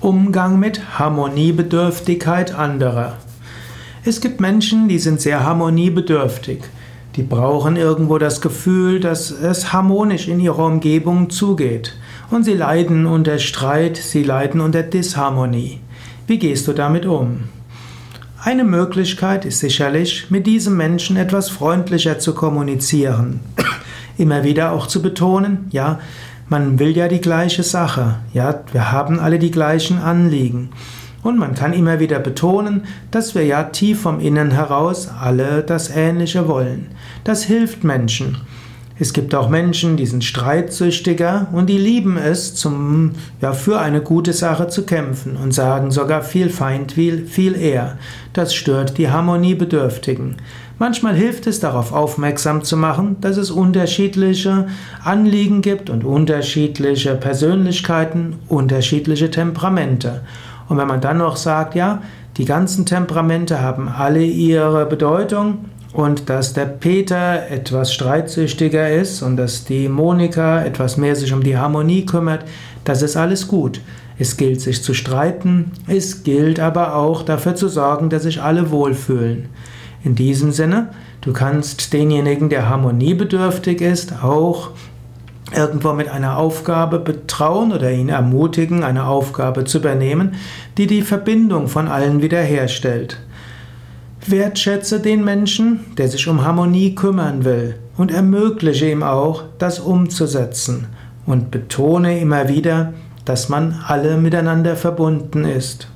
Umgang mit Harmoniebedürftigkeit anderer. Es gibt Menschen, die sind sehr harmoniebedürftig. Die brauchen irgendwo das Gefühl, dass es harmonisch in ihrer Umgebung zugeht. Und sie leiden unter Streit, sie leiden unter Disharmonie. Wie gehst du damit um? Eine Möglichkeit ist sicherlich, mit diesem Menschen etwas freundlicher zu kommunizieren. Immer wieder auch zu betonen, ja, man will ja die gleiche Sache, ja, wir haben alle die gleichen Anliegen. Und man kann immer wieder betonen, dass wir ja tief vom Innen heraus alle das Ähnliche wollen. Das hilft Menschen. Es gibt auch Menschen, die sind streitsüchtiger und die lieben es, zum, ja, für eine gute Sache zu kämpfen und sagen sogar viel Feind, viel, viel eher. Das stört die Harmoniebedürftigen. Manchmal hilft es darauf aufmerksam zu machen, dass es unterschiedliche Anliegen gibt und unterschiedliche Persönlichkeiten, unterschiedliche Temperamente. Und wenn man dann noch sagt, ja, die ganzen Temperamente haben alle ihre Bedeutung und dass der Peter etwas streitsüchtiger ist und dass die Monika etwas mehr sich um die Harmonie kümmert, das ist alles gut. Es gilt sich zu streiten, es gilt aber auch dafür zu sorgen, dass sich alle wohlfühlen. In diesem Sinne, du kannst denjenigen, der harmoniebedürftig ist, auch irgendwo mit einer Aufgabe betrauen oder ihn ermutigen, eine Aufgabe zu übernehmen, die die Verbindung von allen wiederherstellt. Wertschätze den Menschen, der sich um Harmonie kümmern will und ermögliche ihm auch, das umzusetzen und betone immer wieder, dass man alle miteinander verbunden ist.